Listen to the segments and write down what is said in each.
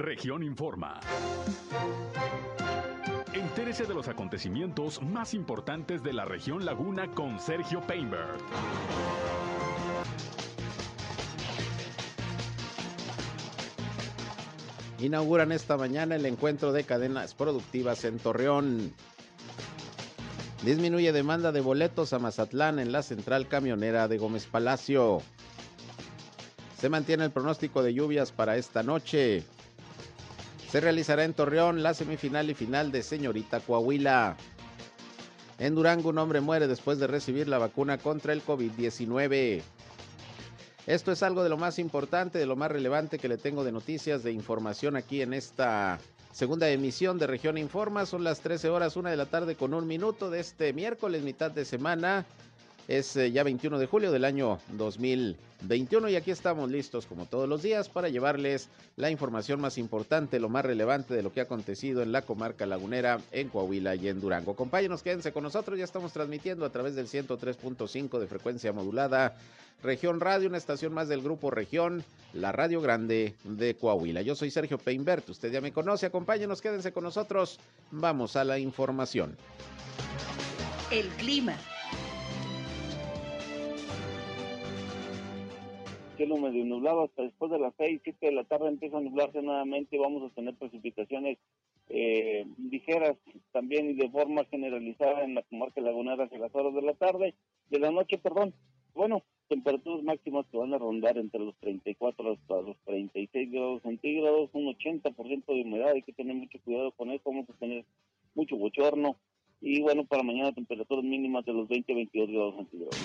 Región Informa. Entérese de los acontecimientos más importantes de la región Laguna con Sergio Painberg. Inauguran esta mañana el encuentro de cadenas productivas en Torreón. Disminuye demanda de boletos a Mazatlán en la central camionera de Gómez Palacio. Se mantiene el pronóstico de lluvias para esta noche. Se realizará en Torreón la semifinal y final de Señorita Coahuila. En Durango un hombre muere después de recibir la vacuna contra el COVID-19. Esto es algo de lo más importante, de lo más relevante que le tengo de noticias, de información aquí en esta segunda emisión de Región Informa. Son las 13 horas, una de la tarde con un minuto de este miércoles, mitad de semana. Es eh, ya 21 de julio del año 2021 y aquí estamos listos como todos los días para llevarles la información más importante, lo más relevante de lo que ha acontecido en la comarca lagunera, en Coahuila y en Durango. Compañeros, quédense con nosotros, ya estamos transmitiendo a través del 103.5 de frecuencia modulada Región Radio, una estación más del grupo Región, la Radio Grande de Coahuila. Yo soy Sergio Peinbert, usted ya me conoce, acompáñenos, quédense con nosotros, vamos a la información. El clima. Cielo medio nublado hasta después de las 6, 7 de la tarde empieza a nublarse nuevamente vamos a tener precipitaciones eh, ligeras también y de forma generalizada en la comarca lagunera hacia las horas de la tarde, de la noche, perdón. Bueno, temperaturas máximas que van a rondar entre los 34 hasta los 36 grados centígrados, un 80% de humedad, hay que tener mucho cuidado con eso, vamos a tener mucho bochorno. Y bueno, para mañana temperaturas mínimas de los 20 22 grados centígrados.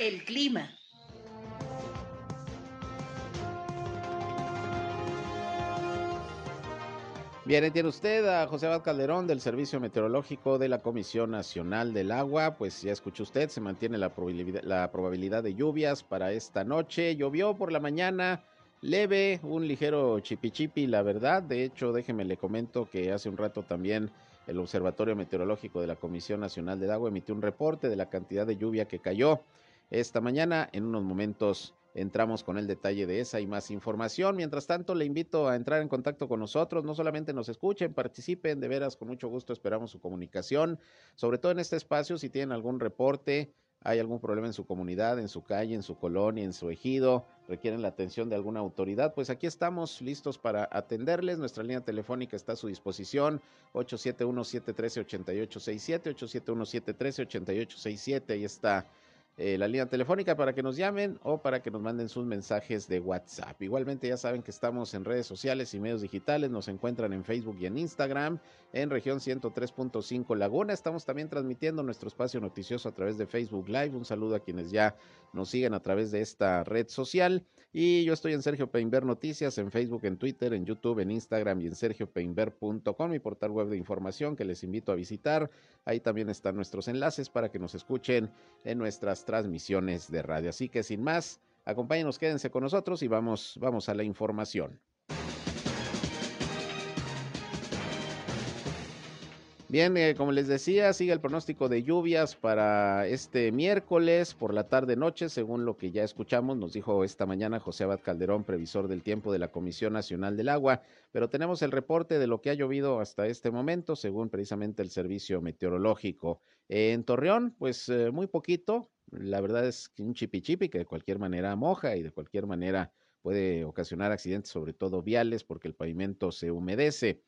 El clima. Bien, tiene usted a José Abad Calderón del Servicio Meteorológico de la Comisión Nacional del Agua. Pues ya escuchó usted, se mantiene la probabilidad de lluvias para esta noche. Llovió por la mañana, leve, un ligero chipichipi, la verdad. De hecho, déjeme le comento que hace un rato también el Observatorio Meteorológico de la Comisión Nacional del Agua emitió un reporte de la cantidad de lluvia que cayó esta mañana. En unos momentos entramos con el detalle de esa y más información. Mientras tanto, le invito a entrar en contacto con nosotros. No solamente nos escuchen, participen, de veras, con mucho gusto esperamos su comunicación. Sobre todo en este espacio, si tienen algún reporte, hay algún problema en su comunidad, en su calle, en su colonia, en su ejido, requieren la atención de alguna autoridad, pues aquí estamos listos para atenderles. Nuestra línea telefónica está a su disposición, 871-713-8867, 871-713-8867, ahí está eh, la línea telefónica para que nos llamen o para que nos manden sus mensajes de WhatsApp. Igualmente ya saben que estamos en redes sociales y medios digitales, nos encuentran en Facebook y en Instagram, en región 103.5 Laguna. Estamos también transmitiendo nuestro espacio noticioso a través de Facebook Live. Un saludo a quienes ya nos siguen a través de esta red social. Y yo estoy en Sergio Peinber Noticias, en Facebook, en Twitter, en YouTube, en Instagram y en sergiopeinber.com, mi portal web de información que les invito a visitar. Ahí también están nuestros enlaces para que nos escuchen en nuestras transmisiones de radio. Así que sin más, acompáñenos, quédense con nosotros y vamos, vamos a la información. Bien, eh, como les decía, sigue el pronóstico de lluvias para este miércoles por la tarde-noche, según lo que ya escuchamos, nos dijo esta mañana José Abad Calderón, previsor del tiempo de la Comisión Nacional del Agua, pero tenemos el reporte de lo que ha llovido hasta este momento, según precisamente el Servicio Meteorológico. en Torreón, pues eh, muy poquito, la verdad es que un chipi-chipi que de cualquier manera moja y de cualquier manera puede ocasionar accidentes, sobre todo viales, porque el pavimento se humedece.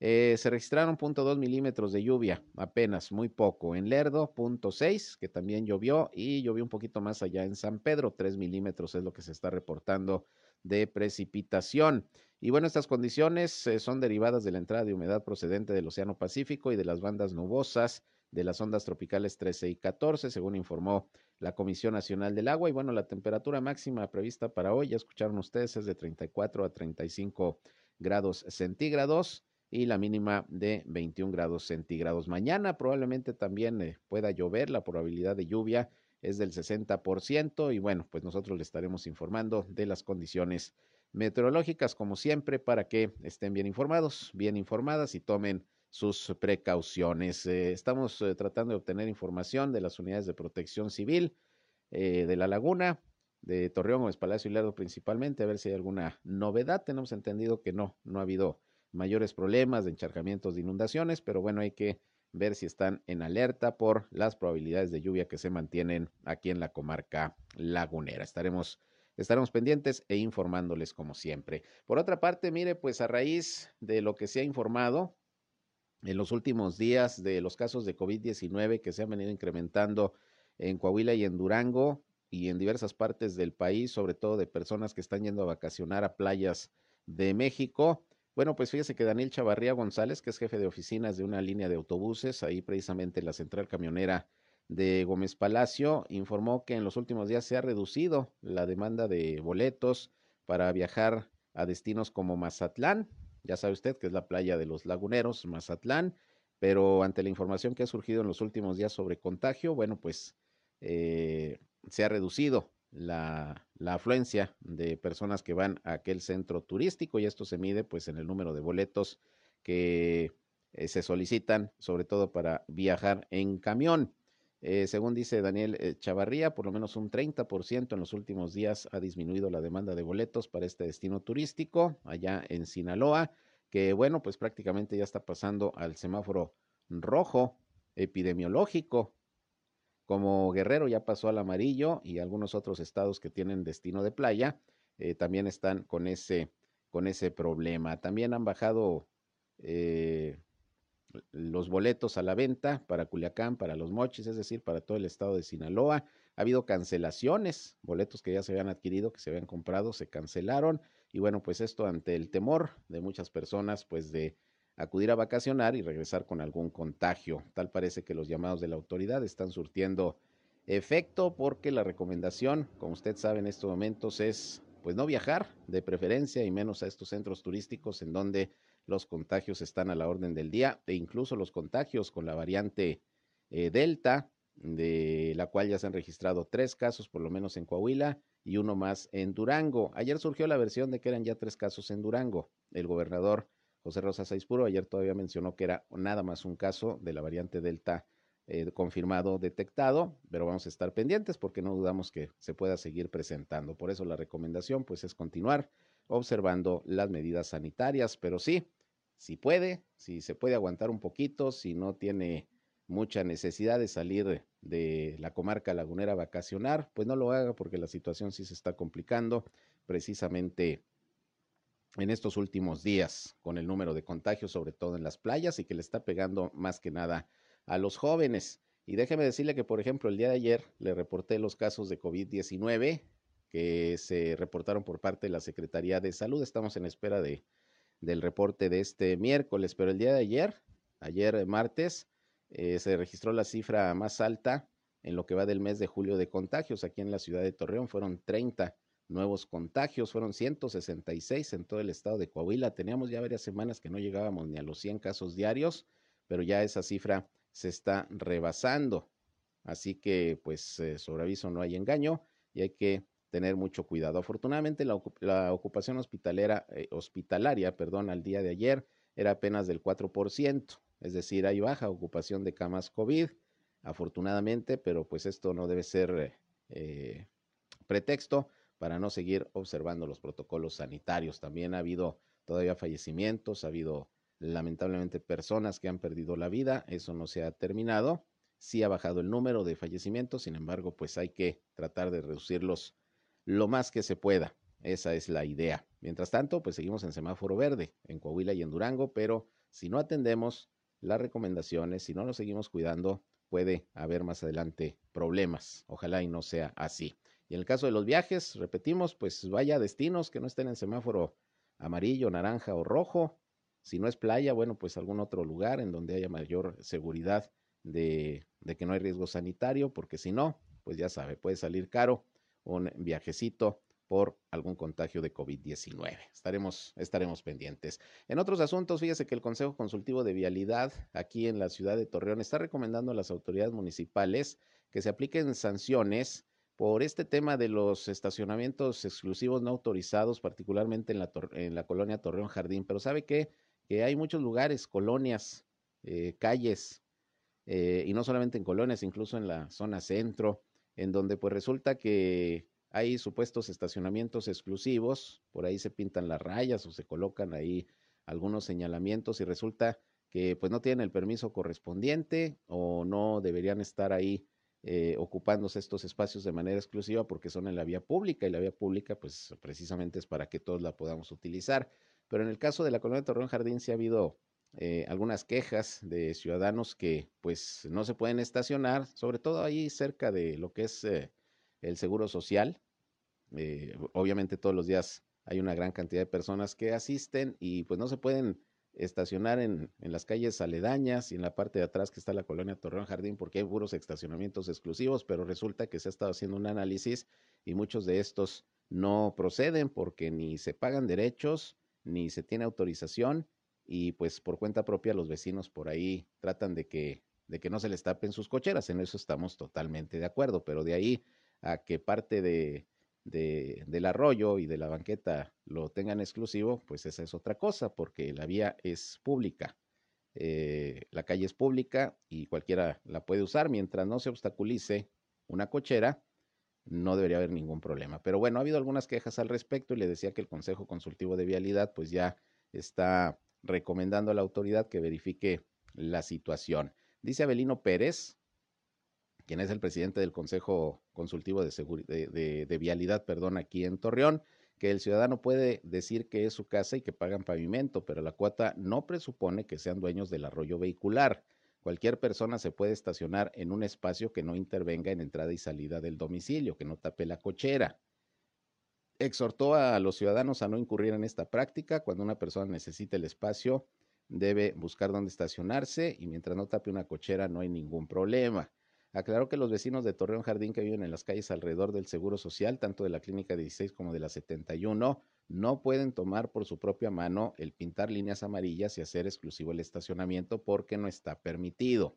Eh, se registraron 0.2 milímetros de lluvia, apenas, muy poco. En Lerdo, 0.6, que también llovió, y llovió un poquito más allá en San Pedro, 3 milímetros es lo que se está reportando de precipitación. Y bueno, estas condiciones eh, son derivadas de la entrada de humedad procedente del Océano Pacífico y de las bandas nubosas de las ondas tropicales 13 y 14, según informó la Comisión Nacional del Agua. Y bueno, la temperatura máxima prevista para hoy, ya escucharon ustedes, es de 34 a 35 grados centígrados y la mínima de 21 grados centígrados. Mañana probablemente también eh, pueda llover, la probabilidad de lluvia es del 60% y bueno, pues nosotros le estaremos informando de las condiciones meteorológicas como siempre para que estén bien informados, bien informadas y tomen sus precauciones. Eh, estamos eh, tratando de obtener información de las unidades de protección civil de la laguna de Torreón o Palacio y Lerdo principalmente, a ver si hay alguna novedad. Tenemos entendido que no, no ha habido mayores problemas de encharcamientos de inundaciones, pero bueno, hay que ver si están en alerta por las probabilidades de lluvia que se mantienen aquí en la comarca lagunera. Estaremos estaremos pendientes e informándoles como siempre. Por otra parte, mire, pues a raíz de lo que se ha informado en los últimos días de los casos de COVID-19 que se han venido incrementando en Coahuila y en Durango y en diversas partes del país, sobre todo de personas que están yendo a vacacionar a playas de México, bueno, pues fíjese que Daniel Chavarría González, que es jefe de oficinas de una línea de autobuses, ahí precisamente en la central camionera de Gómez Palacio, informó que en los últimos días se ha reducido la demanda de boletos para viajar a destinos como Mazatlán. Ya sabe usted que es la playa de los laguneros, Mazatlán, pero ante la información que ha surgido en los últimos días sobre contagio, bueno, pues eh, se ha reducido la, la, afluencia de personas que van a aquel centro turístico y esto se mide pues en el número de boletos que eh, se solicitan, sobre todo para viajar en camión. Eh, según dice Daniel eh, Chavarría, por lo menos un 30% en los últimos días ha disminuido la demanda de boletos para este destino turístico allá en Sinaloa, que bueno, pues prácticamente ya está pasando al semáforo rojo epidemiológico como Guerrero ya pasó al amarillo y algunos otros estados que tienen destino de playa eh, también están con ese, con ese problema. También han bajado los boletos a la venta para Culiacán, para los Mochis, es decir, para todo el estado de Sinaloa. Ha habido cancelaciones, boletos que ya se habían adquirido, que se habían comprado, se cancelaron. Y bueno, pues esto ante el temor de muchas personas, pues de acudir a vacacionar y regresar con algún contagio. Tal parece que los llamados de la autoridad están surtiendo efecto porque la recomendación, como usted sabe en estos momentos, es pues no viajar de preferencia y menos a estos centros turísticos en donde los contagios están a la orden del día e incluso los contagios con la variante eh, Delta, de la cual ya se han registrado tres casos por lo menos en Coahuila y uno más en Durango. Ayer surgió la versión de que eran ya tres casos en Durango. El gobernador José Rosa Saizpuro ayer todavía mencionó que era nada más un caso de la variante Delta eh, confirmado, detectado, pero vamos a estar pendientes porque no dudamos que se pueda seguir presentando. Por eso la recomendación pues es continuar observando las medidas sanitarias, pero sí, si puede, si se puede aguantar un poquito, si no tiene mucha necesidad de salir de la comarca lagunera a vacacionar, pues no lo haga porque la situación sí se está complicando precisamente en estos últimos días con el número de contagios, sobre todo en las playas, y que le está pegando más que nada a los jóvenes. Y déjeme decirle que, por ejemplo, el día de ayer le reporté los casos de COVID-19 que se reportaron por parte de la Secretaría de Salud. Estamos en espera de, del reporte de este miércoles, pero el día de ayer, ayer martes, eh, se registró la cifra más alta en lo que va del mes de julio de contagios. Aquí en la ciudad de Torreón fueron 30 nuevos contagios, fueron 166 en todo el estado de Coahuila. Teníamos ya varias semanas que no llegábamos ni a los 100 casos diarios, pero ya esa cifra se está rebasando. Así que, pues, eh, sobre aviso no hay engaño y hay que tener mucho cuidado. Afortunadamente, la, ocupación hospitalera, eh, hospitalaria, perdón, al día de ayer era apenas del 4%, es decir, hay baja ocupación de camas COVID, afortunadamente, pero pues esto no debe ser eh, pretexto para no seguir observando los protocolos sanitarios. También ha habido todavía fallecimientos, ha habido lamentablemente personas que han perdido la vida, eso no se ha terminado. Sí ha bajado el número de fallecimientos, sin embargo, pues hay que tratar de reducirlos lo más que se pueda. Esa es la idea. Mientras tanto, pues seguimos en semáforo verde en Coahuila y en Durango, pero si no atendemos las recomendaciones, si no nos seguimos cuidando, puede haber más adelante problemas. Ojalá y no sea así. Y en el caso de los viajes, repetimos, pues vaya a destinos que no estén en semáforo amarillo, naranja o rojo. Si no es playa, bueno, pues algún otro lugar en donde haya mayor seguridad de, de que no hay riesgo sanitario, porque si no, pues ya sabe, puede salir caro un viajecito por algún contagio de COVID-19. Estaremos, estaremos pendientes. En otros asuntos, fíjese que el Consejo Consultivo de Vialidad aquí en la ciudad de Torreón está recomendando a las autoridades municipales que se apliquen sanciones por este tema de los estacionamientos exclusivos no autorizados, particularmente en la, en la colonia Torreón Jardín. Pero sabe qué? que hay muchos lugares, colonias, eh, calles, eh, y no solamente en colonias, incluso en la zona centro, en donde pues resulta que hay supuestos estacionamientos exclusivos, por ahí se pintan las rayas o se colocan ahí algunos señalamientos y resulta que pues no tienen el permiso correspondiente o no deberían estar ahí eh, ocupándose estos espacios de manera exclusiva porque son en la vía pública y la vía pública pues precisamente es para que todos la podamos utilizar. Pero en el caso de la colonia de Torreón Jardín sí ha habido eh, algunas quejas de ciudadanos que pues no se pueden estacionar, sobre todo ahí cerca de lo que es eh, el seguro social. obviamente todos los días hay una gran cantidad de personas que asisten y pues no se pueden estacionar en, en, las calles aledañas y en la parte de atrás que está la colonia Torreón Jardín porque hay puros estacionamientos exclusivos, pero resulta que se ha estado haciendo un análisis y muchos de estos no proceden porque ni se pagan derechos, ni se tiene autorización y pues por cuenta propia los vecinos por ahí tratan de que, de que no se les tapen sus cocheras, en eso estamos totalmente de acuerdo, pero de ahí a que parte de, de, del arroyo y de la banqueta lo tengan exclusivo, pues esa es otra cosa, porque la vía es pública. Eh, la calle es pública y cualquiera la puede usar mientras no se obstaculice una cochera, no debería haber ningún problema. Pero bueno, ha habido algunas quejas al respecto y le decía que el Consejo Consultivo de Vialidad pues ya está recomendando a la autoridad que verifique la situación. Dice Abelino Pérez, quien es el presidente del Consejo Consultivo de, de, Vialidad, perdón, aquí en Torreón, que el ciudadano puede decir que es su casa y que pagan pavimento, pero la cuota no presupone que sean dueños del arroyo vehicular. Cualquier persona se puede estacionar en un espacio que no intervenga en entrada y salida del domicilio, que no tape la cochera. Exhortó a los ciudadanos a no incurrir en esta práctica. Cuando una persona necesita el espacio, debe buscar dónde estacionarse y mientras no tape una cochera no hay ningún problema. Aclaró que los vecinos de Torreón Jardín que viven en las calles alrededor del Seguro Social, tanto de la Clínica 16 como de la 71, no pueden tomar por su propia mano el pintar líneas amarillas y hacer exclusivo el estacionamiento porque no está permitido.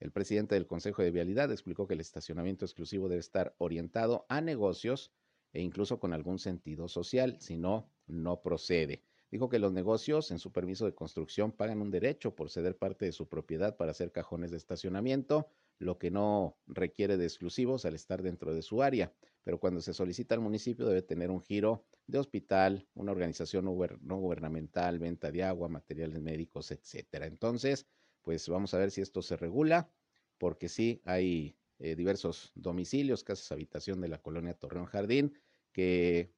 El presidente del Consejo de Vialidad explicó que el estacionamiento exclusivo debe estar orientado a negocios e incluso con algún sentido social, si no, no procede. Dijo que los negocios en su permiso de construcción pagan un derecho por ceder parte de su propiedad para hacer cajones de estacionamiento, lo que no requiere de exclusivos al estar dentro de su área. Pero cuando se solicita al municipio debe tener un giro de hospital, una organización no gubernamental, venta de agua, materiales médicos, etcétera. Entonces, pues vamos a ver si esto se regula, porque sí hay eh, diversos domicilios, casas habitación de la colonia Torreón Jardín, que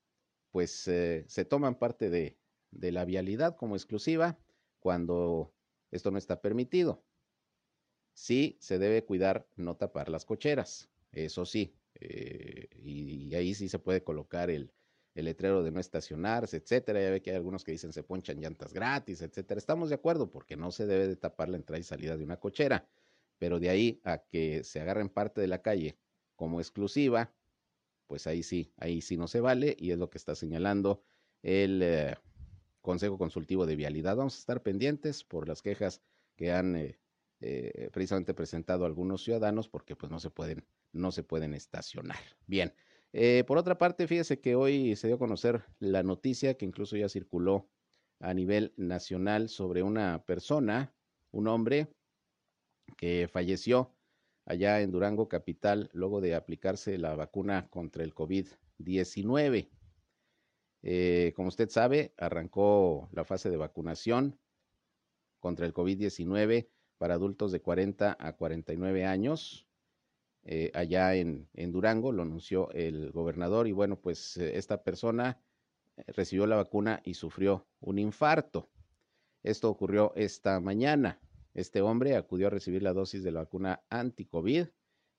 pues eh, se toman parte de, de la vialidad como exclusiva cuando esto no está permitido. Sí, se debe cuidar no tapar las cocheras, eso sí, eh, y, ahí sí se puede colocar el, el, letrero de no estacionarse, etcétera. Ya ve que hay algunos que dicen se ponchan llantas gratis, etcétera. Estamos de acuerdo porque no se debe de tapar la entrada y salida de una cochera, pero de ahí a que se agarren parte de la calle como exclusiva, pues ahí sí, ahí sí no se vale y es lo que está señalando el eh, Consejo Consultivo de Vialidad. Vamos a estar pendientes por las quejas que han eh, eh, precisamente presentado algunos ciudadanos porque pues no se pueden, no se pueden estacionar. Bien, eh, por otra parte, fíjese que hoy se dio a conocer la noticia que incluso ya circuló a nivel nacional sobre una persona, un hombre que falleció allá en Durango Capital luego de aplicarse la vacuna contra el COVID-19. Eh, como usted sabe, arrancó la fase de vacunación contra el COVID-19 para adultos de 40 a 49 años, eh, allá en, en, Durango, lo anunció el gobernador y bueno, pues eh, esta persona recibió la vacuna y sufrió un infarto. Esto ocurrió esta mañana. Este hombre acudió a recibir la dosis de la vacuna anti-COVID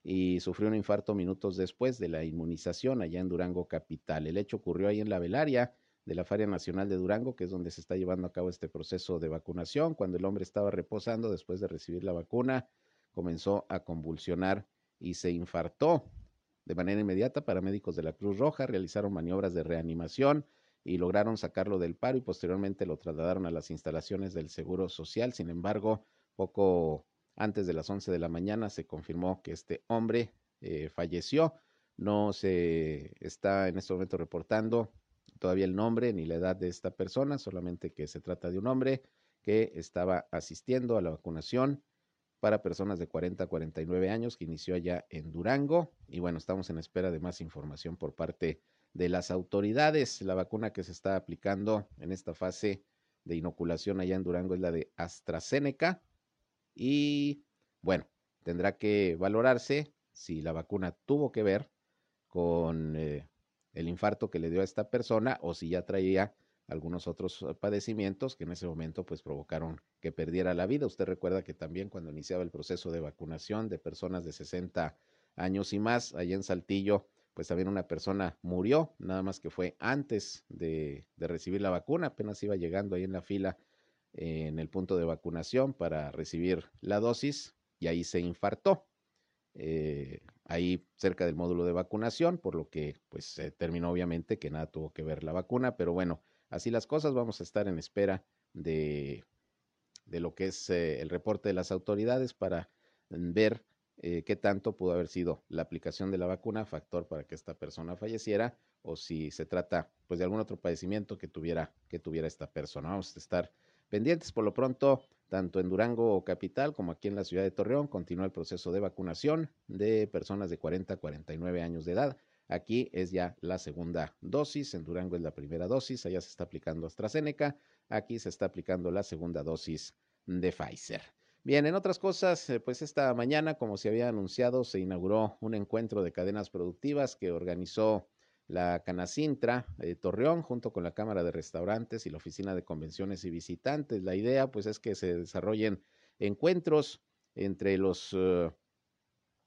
y sufrió un infarto minutos después de la inmunización allá en Durango Capital. El hecho ocurrió ahí en la velaria de la Feria Nacional de Durango, que es donde se está llevando a cabo este proceso de vacunación. Cuando el hombre estaba reposando después de recibir la vacuna, comenzó a convulsionar y se infartó. De manera inmediata, paramédicos de la Cruz Roja realizaron maniobras de reanimación y lograron sacarlo del paro y posteriormente lo trasladaron a las instalaciones del Seguro Social. Sin embargo, poco antes de las 11 de la mañana se confirmó que este hombre eh, falleció. No se está en este momento reportando todavía el nombre ni la edad de esta persona, solamente que se trata de un hombre que estaba asistiendo a la vacunación para personas de 40 a 49 años que inició allá en Durango. Y bueno, estamos en espera de más información por parte de las autoridades. La vacuna que se está aplicando en esta fase de inoculación allá en Durango es la de AstraZeneca. Y bueno, tendrá que valorarse si la vacuna tuvo que ver con eh, el infarto que le dio a esta persona o si ya traía algunos otros eh, padecimientos que en ese momento pues provocaron que perdiera la vida. Usted recuerda que también cuando iniciaba el proceso de vacunación de personas de 60 años y más, allá en Saltillo, pues también una persona murió, nada más que fue antes de, de recibir la vacuna, apenas iba llegando ahí en la fila en el punto de vacunación para recibir la dosis y ahí se infartó. Eh, ahí cerca del módulo de vacunación, por lo que pues terminó obviamente que nada tuvo que ver la vacuna, pero bueno, Así las cosas, vamos a estar en espera de, de lo que es eh, el reporte de las autoridades para ver eh, qué tanto pudo haber sido la aplicación de la vacuna factor para que esta persona falleciera o si se trata pues de algún otro padecimiento que tuviera que tuviera esta persona. Vamos a estar pendientes por lo pronto tanto en Durango capital como aquí en la ciudad de Torreón continúa el proceso de vacunación de personas de 40 a 49 años de edad Aquí es ya la segunda dosis, en Durango es la primera dosis, allá se está aplicando AstraZeneca, aquí se está aplicando la segunda dosis de Pfizer. Bien, en otras cosas, eh, pues esta mañana, como se había anunciado, se inauguró un encuentro de cadenas productivas que organizó la Canacintra eh, Torreón junto con la Cámara de Restaurantes y la Oficina de Convenciones y Visitantes. La idea, pues, es que se desarrollen encuentros entre los eh,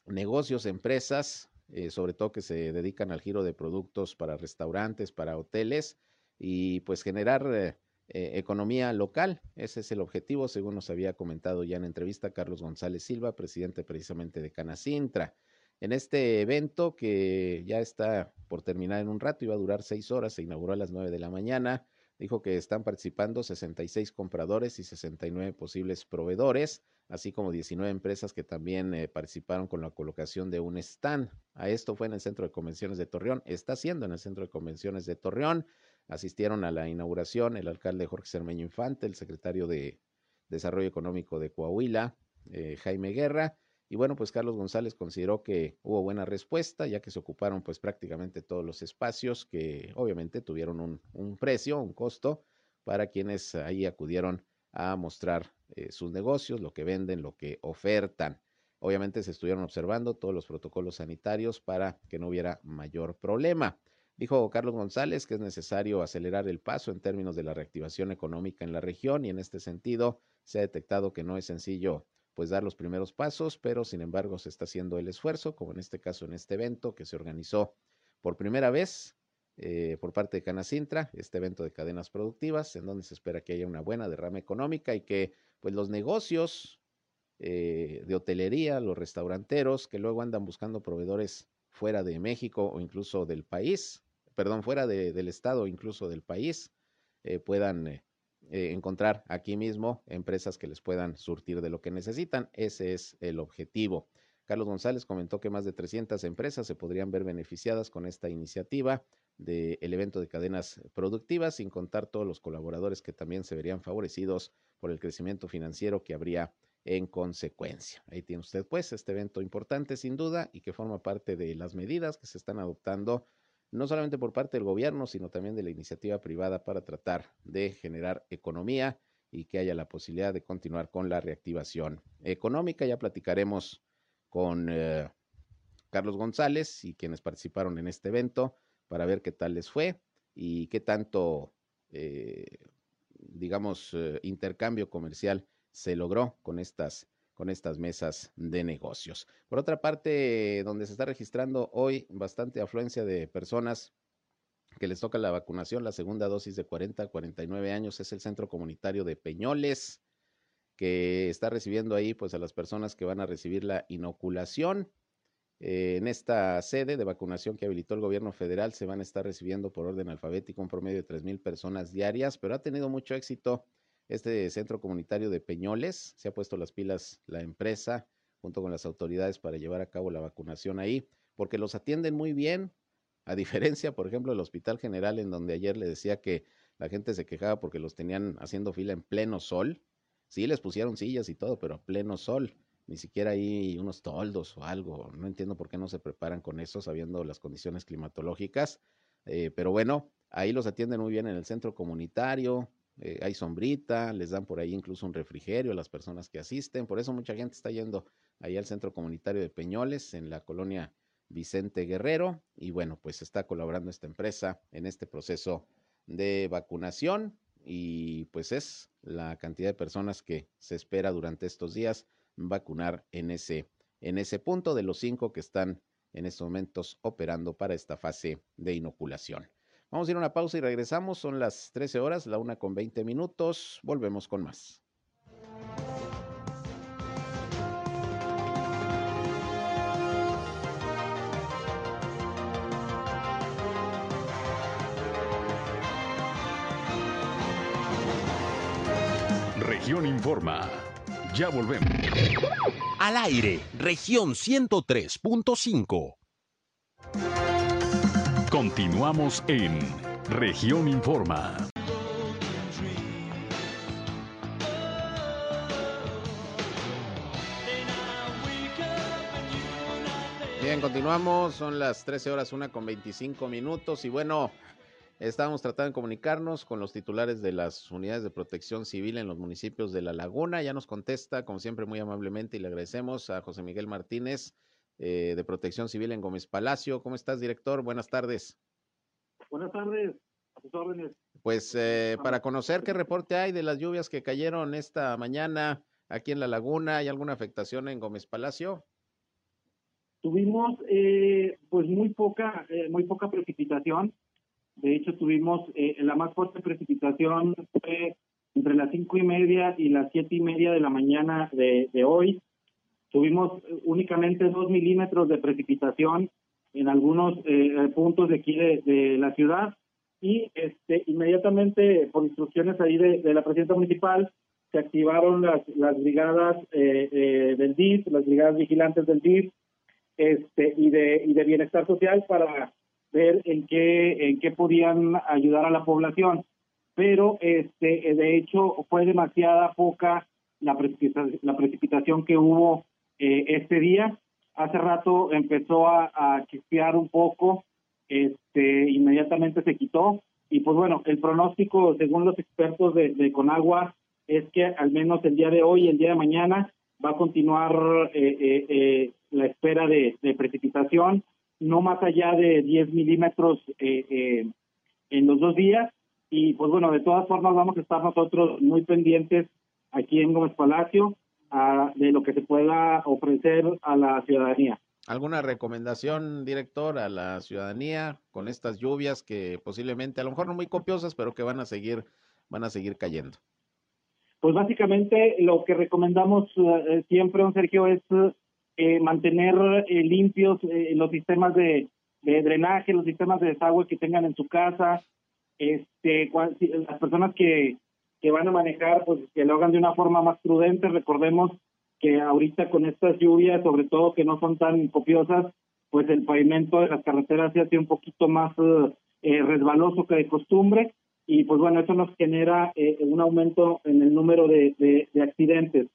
negocios, empresas, eh, sobre todo que se dedican al giro de productos para restaurantes, para hoteles y pues generar economía local. Ese es el objetivo, según nos había comentado ya en entrevista Carlos González Silva, presidente precisamente de Canacintra. En este evento que ya está por terminar en un rato, iba a durar seis horas, se inauguró a las nueve de la mañana. Dijo que están participando 66 compradores y 69 posibles proveedores así como 19 empresas que también eh, participaron con la colocación de un stand. A esto fue en el Centro de Convenciones de Torreón, está siendo en el Centro de Convenciones de Torreón. Asistieron a la inauguración el alcalde Jorge Cermeño Infante, el secretario de Desarrollo Económico de Coahuila, eh, Jaime Guerra. Y bueno, pues Carlos González consideró que hubo buena respuesta, ya que se ocuparon pues prácticamente todos los espacios que obviamente tuvieron un, un precio, un costo para quienes ahí acudieron a mostrar eh, sus negocios, lo que venden, lo que ofertan. Obviamente se estuvieron observando todos los protocolos sanitarios para que no hubiera mayor problema. Dijo Carlos González que es necesario acelerar el paso en términos de la reactivación económica en la región y en este sentido se ha detectado que no es sencillo pues dar los primeros pasos, pero sin embargo se está haciendo el esfuerzo, como en este caso en este evento que se organizó por primera vez eh, por parte de Canacintra, este evento de cadenas productivas, en donde se espera que haya una buena derrama económica y que pues los negocios eh, de hotelería, los restauranteros, que luego andan buscando proveedores fuera de México o incluso del país, perdón, fuera del estado incluso del país, eh, puedan encontrar aquí mismo empresas que les puedan surtir de lo que necesitan. Ese es el objetivo. Carlos González comentó que más de 300 empresas se podrían ver beneficiadas con esta iniciativa del evento de cadenas productivas, sin contar todos los colaboradores que también se verían favorecidos por el crecimiento financiero que habría en consecuencia. Ahí tiene usted pues este evento importante sin duda y que forma parte de las medidas que se están adoptando no solamente por parte del gobierno, sino también de la iniciativa privada para tratar de generar economía y que haya la posibilidad de continuar con la reactivación económica. Ya platicaremos con eh, Carlos González y quienes participaron en este evento para ver qué tal les fue y qué tanto, eh, digamos, eh, intercambio comercial se logró con estas con estas mesas de negocios. Por otra parte, donde se está registrando hoy bastante afluencia de personas que les toca la vacunación, la segunda dosis de 40 a 49 años, es el centro comunitario de Peñoles, que está recibiendo ahí pues a las personas que van a recibir la inoculación. Eh, en esta sede de vacunación que habilitó el gobierno federal se van a estar recibiendo por orden alfabético un promedio de tres mil personas diarias, pero ha tenido mucho éxito este centro comunitario de Peñoles. Se ha puesto las pilas la empresa junto con las autoridades para llevar a cabo la vacunación ahí, porque los atienden muy bien, a diferencia, por ejemplo, del Hospital General, en donde ayer le decía que la gente se quejaba porque los tenían haciendo fila en pleno sol. Sí, les pusieron sillas y todo, pero a pleno sol ni siquiera hay unos toldos o algo. No entiendo por qué no se preparan con eso, sabiendo las condiciones climatológicas. Eh, pero bueno, ahí los atienden muy bien en el centro comunitario, eh, hay sombrita, les dan por ahí incluso un refrigerio a las personas que asisten. Por eso mucha gente está yendo ahí al centro comunitario de Peñoles, en la colonia Vicente Guerrero. Y bueno, pues está colaborando esta empresa en este proceso de vacunación. Y pues es la cantidad de personas que se espera durante estos días vacunar en ese, en ese punto de los cinco que están en estos momentos operando para esta fase de inoculación. Vamos a ir a una pausa y regresamos. Son las 13 horas, la una con 20 minutos. Volvemos con más. Región Informa. Ya volvemos. Al aire, región 103.5. Continuamos en región Informa. Bien, continuamos. Son las 13 horas, una con 25 minutos. Y bueno, Estábamos tratando de comunicarnos con los titulares de las unidades de protección civil en los municipios de La Laguna. Ya nos contesta, como siempre, muy amablemente y le agradecemos a José Miguel Martínez eh, de Protección Civil en Gómez Palacio. ¿Cómo estás, director? Buenas tardes. Buenas tardes, a tus órdenes. Pues eh, para conocer qué reporte hay de las lluvias que cayeron esta mañana aquí en La Laguna, ¿hay alguna afectación en Gómez Palacio? Tuvimos eh, pues muy poca, muy poca precipitación de hecho, tuvimos eh, la más fuerte precipitación fue entre las cinco y media y las siete y media de la mañana de, hoy. Tuvimos únicamente dos milímetros de precipitación en algunos eh, puntos de aquí de, la ciudad y este inmediatamente por instrucciones ahí de, la presidenta municipal se activaron las, las brigadas eh, del DIF, las brigadas vigilantes del DIF este, y, de, y de bienestar social para ver en qué, en qué podían ayudar a la población. Pero este, de hecho fue demasiada poca la precipitación, la precipitación que hubo eh, este día. Hace rato empezó a, a chispear un poco, este, inmediatamente se quitó. Y pues bueno, el pronóstico, según los expertos de, de Conagua, es que al menos el día de hoy el día de mañana va a continuar eh, eh, eh la espera de, de precipitación no más allá de 10 milímetros eh, eh, en los dos días. Y pues bueno, de todas formas vamos a estar nosotros muy pendientes aquí en Gómez Palacio de lo que se pueda ofrecer a la ciudadanía. ¿Alguna recomendación, director, a la ciudadanía con estas lluvias que posiblemente, a lo mejor no muy copiosas, pero que van a seguir, van a seguir cayendo? Pues básicamente lo que recomendamos eh, siempre, don Sergio, es eh, mantener eh, limpios eh, los sistemas de, drenaje, los sistemas de desagüe que tengan en su casa. Este, las personas que, que van a manejar, pues que lo hagan de una forma más prudente. Recordemos que ahorita con estas lluvias, sobre todo que no son tan copiosas, pues el pavimento de las carreteras se hace un poquito más resbaloso que de costumbre y pues bueno, eso nos genera un aumento en el número de, de accidentes.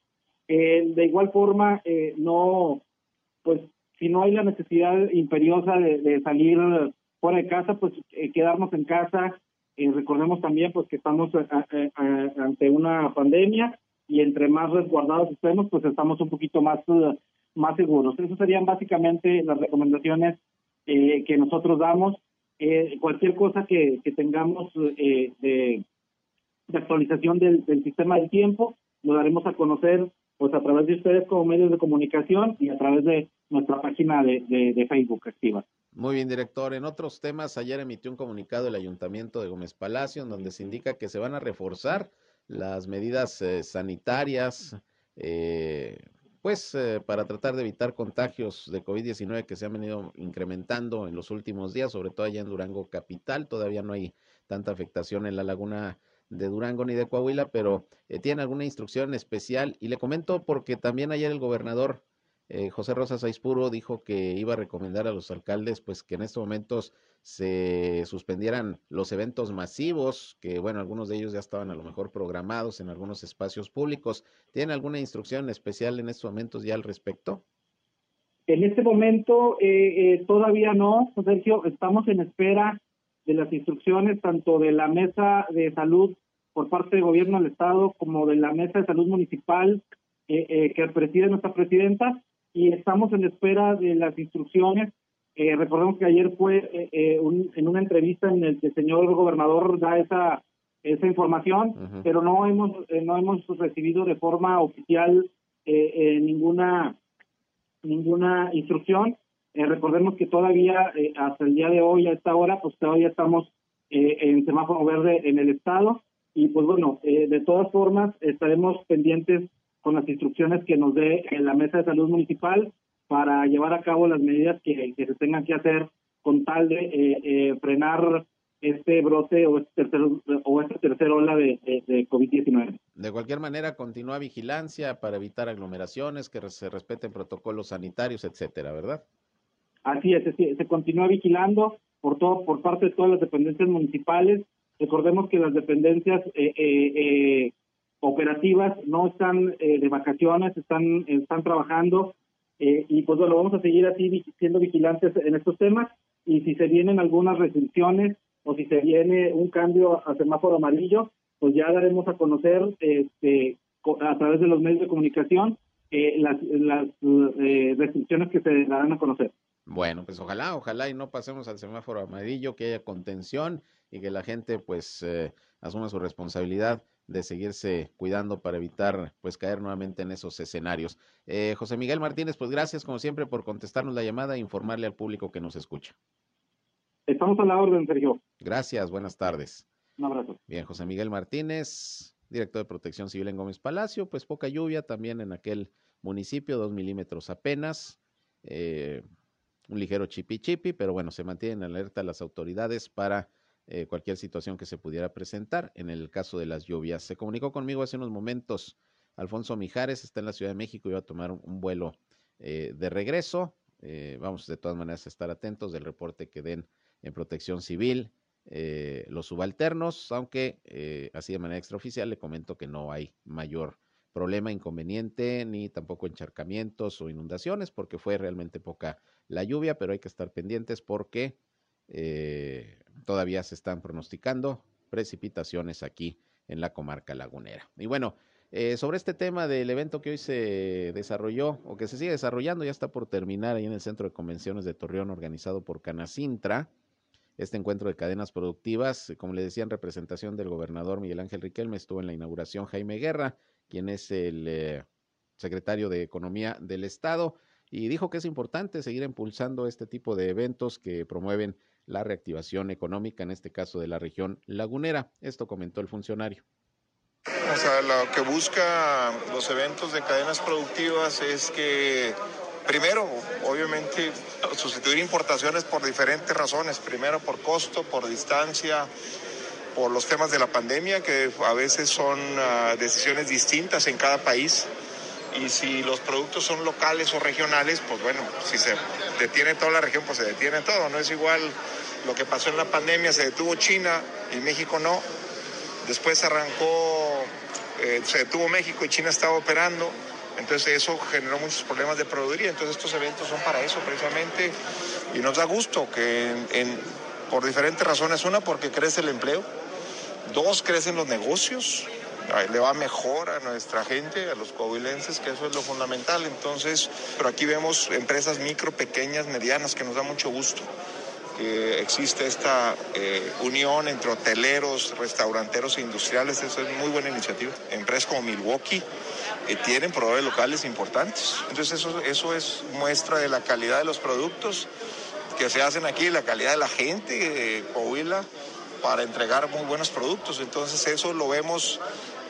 Eh, de igual forma, eh, no, pues si no hay la necesidad imperiosa de, salir fuera de casa, pues eh, quedarnos en casa. Recordemos también pues que estamos ante una pandemia y entre más resguardados estemos, pues estamos un poquito más, más seguros. Esas serían básicamente las recomendaciones que nosotros damos. cualquier cosa que, tengamos de, de, actualización del, del sistema del tiempo, lo daremos a conocer pues a través de ustedes como medios de comunicación y a través de nuestra página de, Facebook activa. Muy bien, director. En otros temas, ayer emitió un comunicado el Ayuntamiento de Gómez Palacio en donde se indica que se van a reforzar las medidas eh, sanitarias, eh, pues eh, para tratar de evitar contagios de COVID-19 que se han venido incrementando en los últimos días, sobre todo allá en Durango Capital. Todavía no hay tanta afectación en la laguna de Durango ni de Coahuila, pero eh, tiene alguna instrucción especial y le comento porque también ayer el gobernador eh, José Rosa Saispuro dijo que iba a recomendar a los alcaldes pues que en estos momentos se suspendieran los eventos masivos, que bueno, algunos de ellos ya estaban a lo mejor programados en algunos espacios públicos. ¿Tienen alguna instrucción especial en estos momentos ya al respecto? En este momento eh, eh, todavía no, Sergio, estamos en espera de las instrucciones tanto de la Mesa de Salud por parte del Gobierno del Estado como de la Mesa de Salud Municipal eh, que preside nuestra presidenta y estamos en espera de las instrucciones. Eh, recordemos que ayer fue eh, eh, en una entrevista en el que el señor gobernador da esa esa información, pero no hemos no hemos recibido de forma oficial ninguna ninguna instrucción. recordemos que todavía hasta el día de hoy a esta hora pues todavía estamos en semáforo verde en el estado. Y pues bueno de todas formas estaremos pendientes con las instrucciones que nos dé la mesa de salud municipal para llevar a cabo las medidas que, se tengan que hacer con tal de eh, eh, frenar este brote o este tercer, o esta tercera ola de, de, COVID-19. De cualquier manera, continúa vigilancia para evitar aglomeraciones, que se respeten protocolos sanitarios, etcétera, ¿verdad? Así es, se continúa vigilando por todo, por parte de todas las dependencias municipales. Recordemos que las dependencias eh, operativas no están de vacaciones, están, están trabajando eh, y pues bueno, vamos a seguir así siendo vigilantes en estos temas y si se vienen algunas restricciones o si se viene un cambio a semáforo amarillo, pues ya daremos a conocer este, a través de los medios de comunicación eh, las, las eh, restricciones que se darán a conocer. Bueno, pues ojalá, ojalá y no pasemos al semáforo amarillo, que haya contención y que la gente pues asuma su responsabilidad de seguirse cuidando para evitar pues caer nuevamente en esos escenarios. Eh, José Miguel Martínez, pues gracias como siempre por contestarnos la llamada e informarle al público que nos escucha. Estamos a la orden, Sergio. Gracias, buenas tardes. Un abrazo. Bien, José Miguel Martínez, director de Protección Civil en Gómez Palacio, pues poca lluvia también en aquel municipio, dos milímetros apenas, eh, un ligero chipi chipi, pero bueno, se mantienen en alerta las autoridades para eh, cualquier situación que se pudiera presentar en el caso de las lluvias. Se comunicó conmigo hace unos momentos Alfonso Mijares, está en la Ciudad de México va a tomar un, vuelo eh, de regreso. Eh, vamos de todas maneras a estar atentos del reporte que den en protección civil los subalternos, aunque así de manera extraoficial le comento que no hay mayor problema, inconveniente, ni tampoco encharcamientos o inundaciones, porque fue realmente poca la lluvia, pero hay que estar pendientes porque eh, todavía se están pronosticando precipitaciones aquí en la comarca lagunera. Y bueno, eh, sobre este tema del evento que hoy se desarrolló o que se sigue desarrollando, ya está por terminar ahí en el Centro de Convenciones de Torreón organizado por Canacintra. Este encuentro de cadenas productivas, como le decía en representación del gobernador Miguel Ángel Riquelme, estuvo en la inauguración Jaime Guerra, quien es el eh, secretario de Economía del Estado, y dijo que es importante seguir impulsando este tipo de eventos que promueven la reactivación económica, en este caso de la región lagunera. Esto comentó el funcionario. O sea, lo que busca los eventos de cadenas productivas es que, primero, obviamente, sustituir importaciones por diferentes razones. Primero, por costo, por distancia, por los temas de la pandemia, que a veces son ah, decisiones distintas en cada país. Y si los productos son locales o regionales, pues bueno, si se detiene toda la región, pues se detiene todo. No es igual lo que pasó en la pandemia, se detuvo China y México no. Después arrancó, eh, se detuvo México y China estaba operando. Entonces eso generó muchos problemas de proveeduría. Entonces estos eventos son para eso precisamente. Y nos da gusto que por diferentes razones. Una, porque crece el empleo. Dos, crecen los negocios le va mejor a nuestra gente, a los coahuilenses, que eso es lo fundamental. Entonces, pero aquí vemos empresas micro, pequeñas, medianas, que nos da mucho gusto existe esta eh, unión entre hoteleros, restauranteros e industriales. Eso es muy buena iniciativa. Empresas como Milwaukee eh, tienen proveedores locales importantes. Entonces eso, eso es muestra de la calidad de los productos que se hacen aquí, la calidad de la gente de Coahuila para entregar muy buenos productos. Entonces eso lo vemos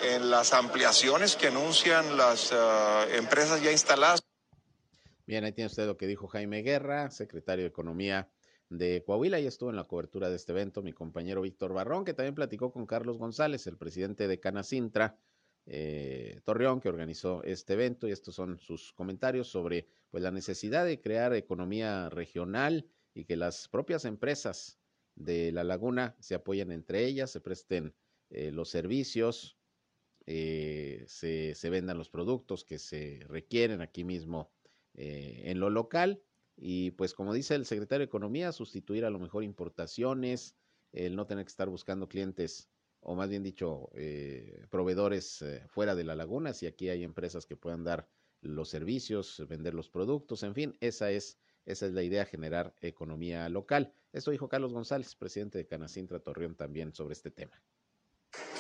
en las ampliaciones que anuncian las uh, empresas ya instaladas. Bien, ahí tiene usted lo que dijo Jaime Guerra, secretario de Economía de Coahuila, y estuvo en la cobertura de este evento mi compañero Víctor Barrón, que también platicó con Carlos González, el presidente de Canacintra, eh, Torreón, que organizó este evento, y estos son sus comentarios sobre pues, la necesidad de crear economía regional y que las propias empresas de la laguna se apoyen entre ellas, se presten eh, los servicios, eh, se, se, vendan los productos que se requieren aquí mismo en lo local. Y pues como dice el secretario de Economía, sustituir a lo mejor importaciones, el no tener que estar buscando clientes o más bien dicho, eh, proveedores eh, fuera de la laguna, si aquí hay empresas que puedan dar los servicios, vender los productos, en fin, esa es, esa es la idea, generar economía local. Esto dijo Carlos González, presidente de Canacintra Torreón, también sobre este tema.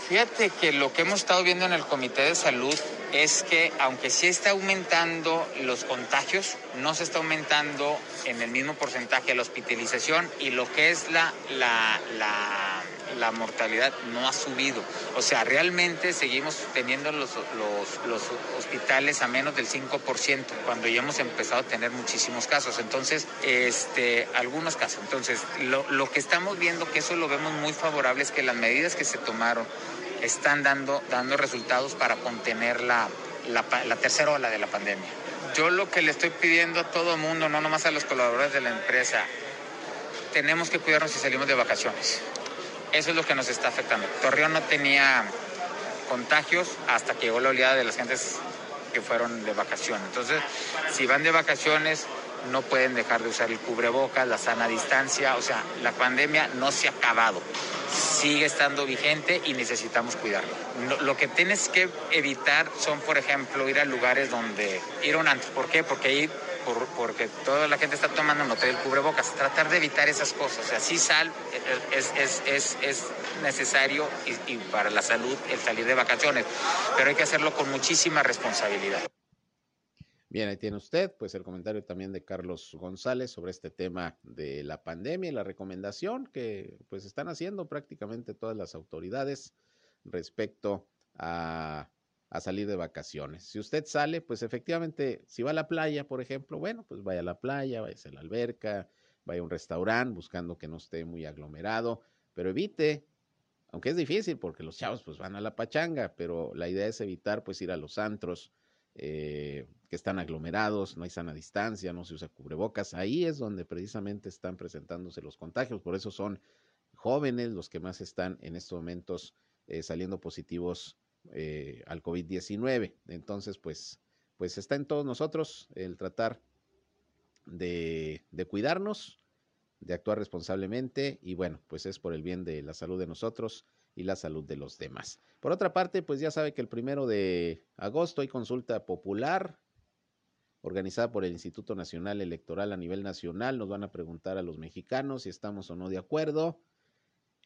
Fíjate que lo que hemos estado viendo en el Comité de Salud es que aunque sí está aumentando los contagios, no se está aumentando en el mismo porcentaje la hospitalización y lo que es la, la, la la mortalidad no ha subido. O sea, realmente seguimos teniendo los, los, hospitales a menos del 5% cuando ya hemos empezado a tener muchísimos casos. Entonces, este, algunos casos. Entonces, lo, lo que estamos viendo, que eso lo vemos muy favorable, es que las medidas que se tomaron están dando, dando resultados para contener la, la, la tercera ola de la pandemia. Yo lo que le estoy pidiendo a todo el mundo, no nomás a los colaboradores de la empresa, tenemos que cuidarnos si salimos de vacaciones. Eso es lo que nos está afectando. Torreón no tenía contagios hasta que llegó la oleada de las gentes que fueron de vacaciones. Entonces, si van de vacaciones, no pueden dejar de usar el cubrebocas, la sana distancia. O sea, la pandemia no se ha acabado. Sigue estando vigente y necesitamos cuidarlo. Lo que tienes que evitar son, por ejemplo, ir a lugares donde ir a. ¿Por qué? Porque ahí porque toda la gente está tomando nota del cubrebocas. Tratar de evitar esas cosas. O sea, sal, es, es, es, es necesario y, y para la salud el salir de vacaciones, pero hay que hacerlo con muchísima responsabilidad. Bien, ahí tiene usted, pues el comentario también de Carlos González sobre este tema de la pandemia y la recomendación que pues están haciendo prácticamente todas las autoridades respecto a a salir de vacaciones. Si usted sale, pues efectivamente, si va a la playa, por ejemplo, bueno, pues vaya a la playa, vaya a la alberca, vaya a un restaurante buscando que no esté muy aglomerado, pero evite, aunque es difícil porque los chavos pues van a la pachanga, pero la idea es evitar pues ir a los antros eh, que están aglomerados, no hay sana distancia, no se usa cubrebocas, ahí es donde precisamente están presentándose los contagios, por eso son jóvenes los que más están en estos momentos eh, saliendo positivos eh, al COVID-19. Entonces, pues, pues está en todos nosotros el tratar de, de cuidarnos, de actuar responsablemente y bueno, pues es por el bien de la salud de nosotros y la salud de los demás. Por otra parte, pues ya sabe que el primero de agosto hay consulta popular organizada por el Instituto Nacional Electoral a nivel nacional. Nos van a preguntar a los mexicanos si estamos o no de acuerdo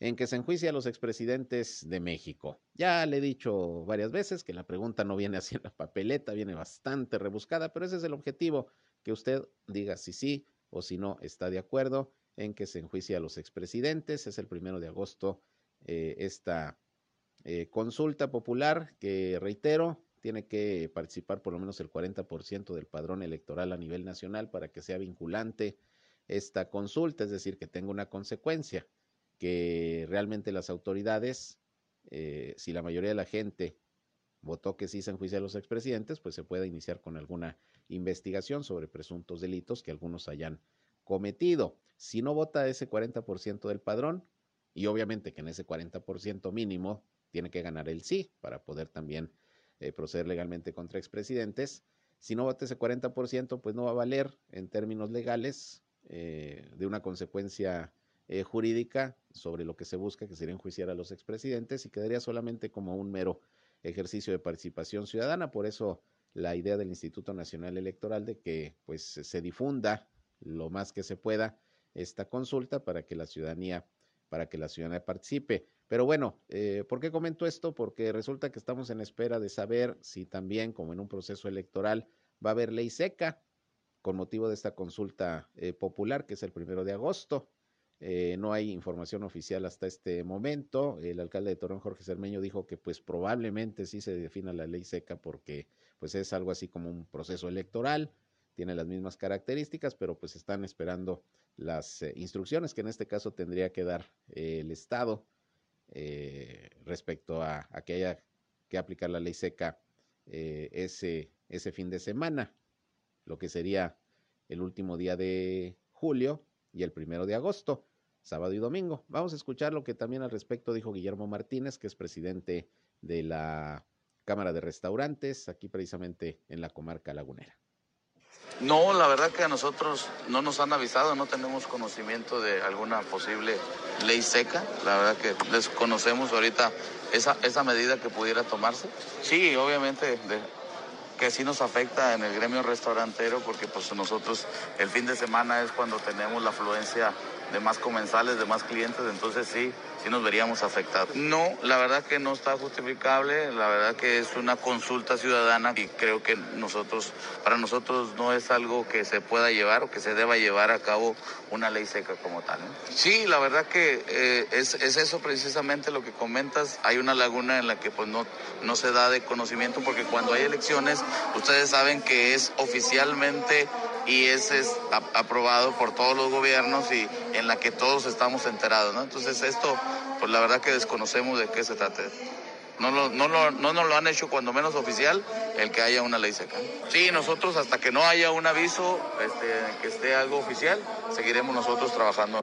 en que se enjuicia a los expresidentes de México. Ya le he dicho varias veces que la pregunta no viene así en la papeleta, viene bastante rebuscada, pero ese es el objetivo, que usted diga si sí o si no está de acuerdo en que se enjuicie a los expresidentes. Es el primero de agosto eh, esta eh, consulta popular que, reitero, tiene que participar por lo menos el 40% del padrón electoral a nivel nacional para que sea vinculante esta consulta, es decir, que tenga una consecuencia que realmente las autoridades, eh, si la mayoría de la gente votó que sí se enjuicia a los expresidentes, pues se pueda iniciar con alguna investigación sobre presuntos delitos que algunos hayan cometido. Si no vota ese 40% del padrón, y obviamente que en ese 40% mínimo tiene que ganar el sí para poder también eh, proceder legalmente contra expresidentes, si no vota ese 40%, pues no va a valer en términos legales eh, de una consecuencia eh, jurídica sobre lo que se busca, que sería enjuiciar a los expresidentes y quedaría solamente como un mero ejercicio de participación ciudadana. Por eso la idea del Instituto Nacional Electoral de que pues se difunda lo más que se pueda esta consulta para que la ciudadanía para que la ciudadanía participe. Pero bueno, eh, ¿por qué comento esto? Porque resulta que estamos en espera de saber si también, como en un proceso electoral, va a haber ley seca con motivo de esta consulta eh, popular, que es el primero de agosto. Eh, no hay información oficial hasta este momento. El alcalde de Torreón, Jorge Cermeño, dijo que pues probablemente sí se defina la ley seca porque pues es algo así como un proceso electoral, tiene las mismas características, pero pues están esperando las eh, instrucciones que en este caso tendría que dar eh, el Estado respecto a, que haya que aplicar la ley seca eh, ese fin de semana, lo que sería el último día de julio y el primero de agosto, sábado y domingo. Vamos a escuchar lo que también al respecto dijo Guillermo Martínez, que es presidente de la Cámara de Restaurantes, aquí precisamente en la comarca lagunera. No, la verdad que a nosotros no nos han avisado, no tenemos conocimiento de alguna posible ley seca. La verdad que desconocemos ahorita esa, esa medida que pudiera tomarse. Sí, obviamente que sí nos afecta en el gremio restaurantero porque pues nosotros el fin de semana es cuando tenemos la afluencia de más comensales, de más clientes, entonces sí, sí nos veríamos afectados. No, la verdad que no está justificable, la verdad que es una consulta ciudadana y creo que nosotros, para nosotros no es algo que se pueda llevar o que se deba llevar a cabo una ley seca como tal. Sí, la verdad que eh, es, es, eso precisamente lo que comentas, hay una laguna en la que pues no, no se da de conocimiento porque cuando hay elecciones ustedes saben que es oficialmente y ese es aprobado por todos los gobiernos y en la que todos estamos enterados. Entonces esto, pues la verdad que desconocemos de qué se trata. No, no, no, no nos lo han hecho cuando menos oficial el que haya una ley seca. Sí, nosotros hasta que no haya un aviso este, que esté algo oficial, seguiremos nosotros trabajando.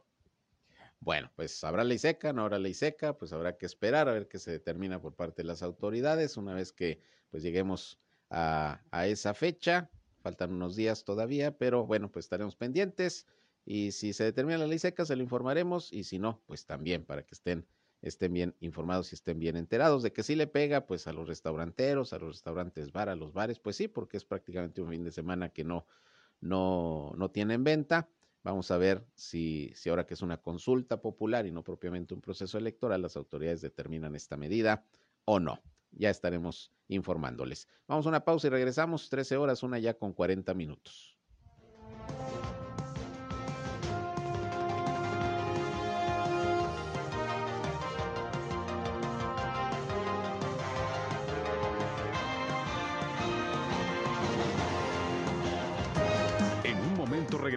Bueno, pues habrá ley seca, no habrá ley seca, pues habrá que esperar a ver qué se determina por parte de las autoridades una vez que pues lleguemos a, a esa fecha faltan unos días todavía, pero bueno, pues estaremos pendientes y si se determina la ley seca se lo informaremos y si no, pues también para que estén estén bien informados y estén bien enterados de que si le pega pues a los restauranteros, a los restaurantes bar, a los bares, pues sí, porque es prácticamente un fin de semana que no no no tienen venta. Vamos a ver si si ahora que es una consulta popular y no propiamente un proceso electoral, las autoridades determinan esta medida o no ya estaremos informándoles. Vamos a una pausa y regresamos, 13 horas, una ya con 40 minutos.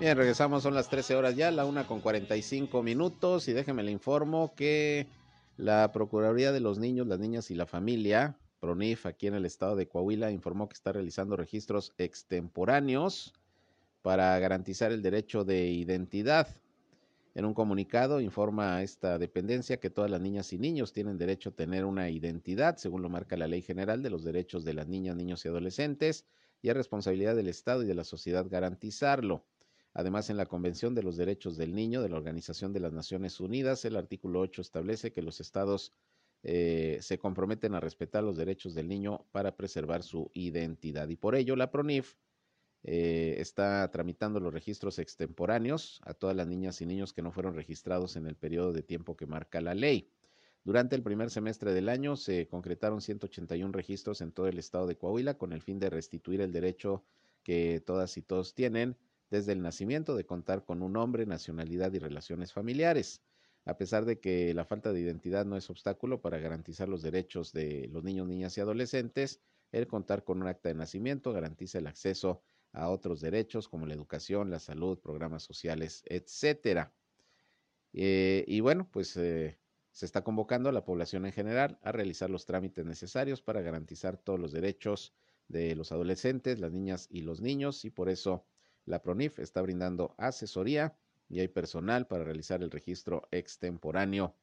Bien, regresamos, son las 13 horas ya, la una con 45 minutos y déjeme le informo que la Procuraduría de los Niños, las Niñas y la Familia PRONIF aquí en el estado de Coahuila informó que está realizando registros extemporáneos para garantizar el derecho de identidad. En un comunicado informa a esta dependencia que todas las niñas y niños tienen derecho a tener una identidad, según lo marca la Ley General de los Derechos de las Niñas, Niños y Adolescentes, y es responsabilidad del Estado y de la sociedad garantizarlo. Además, en la Convención de los Derechos del Niño de la Organización de las Naciones Unidas, el artículo 8 establece que los estados eh, se comprometen a respetar los derechos del niño para preservar su identidad. Y por ello, la PRONIF eh, está tramitando los registros extemporáneos a todas las niñas y niños que no fueron registrados en el periodo de tiempo que marca la ley. Durante el primer semestre del año se concretaron 181 registros en todo el estado de Coahuila con el fin de restituir el derecho que todas y todos tienen desde el nacimiento de contar con un nombre, nacionalidad y relaciones familiares a pesar de que la falta de identidad no es obstáculo para garantizar los derechos de los niños, niñas y adolescentes, el contar con un acta de nacimiento garantiza el acceso a otros derechos como la educación, la salud, programas sociales, etcétera. Eh, y bueno, pues eh, se está convocando a la población en general a realizar los trámites necesarios para garantizar todos los derechos de los adolescentes, las niñas y los niños, y por eso la PRONIF está brindando asesoría y hay personal para realizar el registro extemporáneo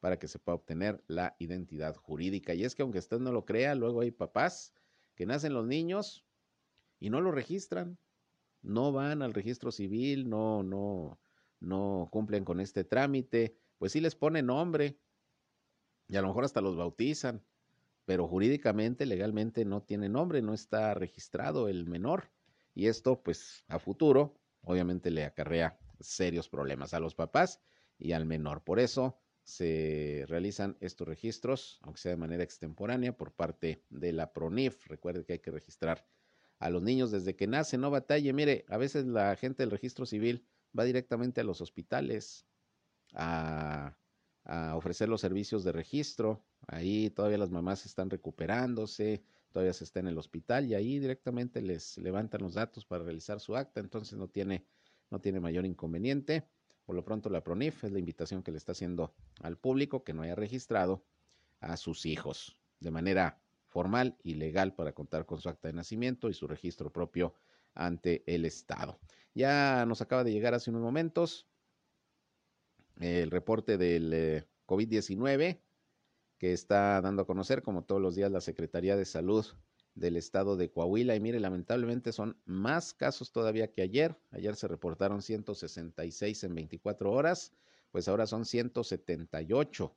para que se pueda obtener la identidad jurídica. Y es que aunque usted no lo crea, luego hay papás que nacen los niños y no lo registran, no van al registro civil, no, no, no cumplen con este trámite, pues sí les ponen nombre y a lo mejor hasta los bautizan, pero jurídicamente, legalmente no tiene nombre, no está registrado el menor. Y esto, pues a futuro, obviamente le acarrea serios problemas a los papás y al menor. Por eso se realizan estos registros, aunque sea de manera extemporánea, por parte de la PRONIF. Recuerde que hay que registrar a los niños desde que nacen, no batalle. Mire, a veces la gente del registro civil va directamente a los hospitales a, a ofrecer los servicios de registro. Ahí todavía las mamás están recuperándose, todavía se está en el hospital y ahí directamente les levantan los datos para realizar su acta, entonces no tiene, no tiene mayor inconveniente. Por lo pronto la PRONIF es la invitación que le está haciendo al público que no haya registrado a sus hijos de manera formal y legal para contar con su acta de nacimiento y su registro propio ante el Estado. Ya nos acaba de llegar hace unos momentos el reporte del eh, COVID-19 que está dando a conocer, como todos los días, la Secretaría de Salud del estado de Coahuila. Y mire, lamentablemente son más casos todavía que ayer. Ayer se reportaron 166 en 24 horas, pues ahora son 178.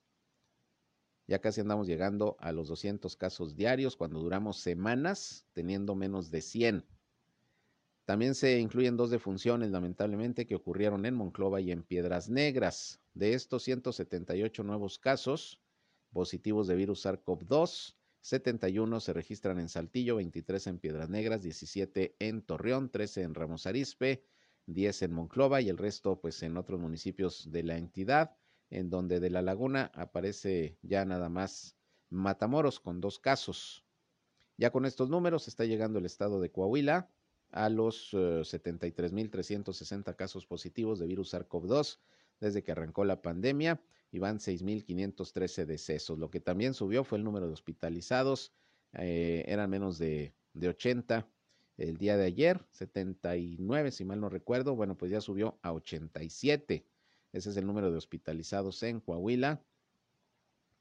Ya casi andamos llegando a los 200 casos diarios cuando duramos semanas teniendo menos de 100. También se incluyen dos defunciones, lamentablemente, que ocurrieron en Monclova y en Piedras Negras. De estos 178 nuevos casos positivos de virus SARS-CoV-2, 71 se registran en Saltillo, 23 en Piedras Negras, 17 en Torreón, 13 en Ramos Arizpe, 10 en Monclova y el resto pues en otros municipios de la entidad, en donde de la laguna aparece ya nada más Matamoros con dos casos. Ya con estos números está llegando el estado de Coahuila, a los 73.360 eh, casos positivos de virus SARS-CoV-2 desde que arrancó la pandemia y van 6.513 decesos. Lo que también subió fue el número de hospitalizados, eh, eran menos de, de 80 el día de ayer, 79 si mal no recuerdo, bueno pues ya subió a 87. Ese es el número de hospitalizados en Coahuila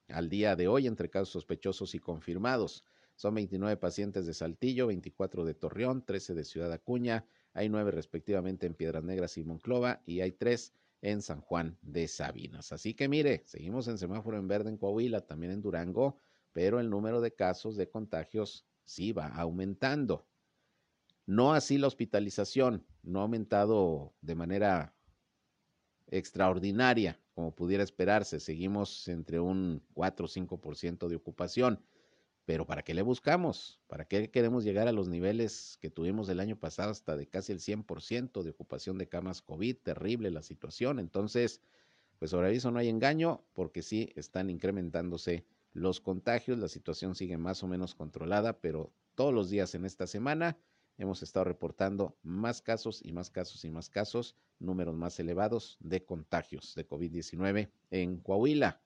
al día de hoy entre casos sospechosos y confirmados. Son 29 pacientes de Saltillo, 24 de Torreón, 13 de Ciudad Acuña, hay 9 respectivamente en Piedras Negras y Monclova y hay 3 en San Juan de Sabinas. Así que mire, seguimos en semáforo en verde en Coahuila, también en Durango, pero el número de casos de contagios sí va aumentando. No así la hospitalización, no ha aumentado de manera extraordinaria, como pudiera esperarse. Seguimos entre un 4 o 5% de ocupación. Pero ¿para qué le buscamos? ¿Para qué queremos llegar a los niveles que tuvimos el año pasado hasta de casi el 100% de ocupación de camas COVID? Terrible la situación. Entonces, pues sobre aviso no hay engaño porque sí están incrementándose los contagios. La situación sigue más o menos controlada, pero todos los días en esta semana hemos estado reportando más casos y más casos y más casos, números más elevados de contagios de COVID-19 en Coahuila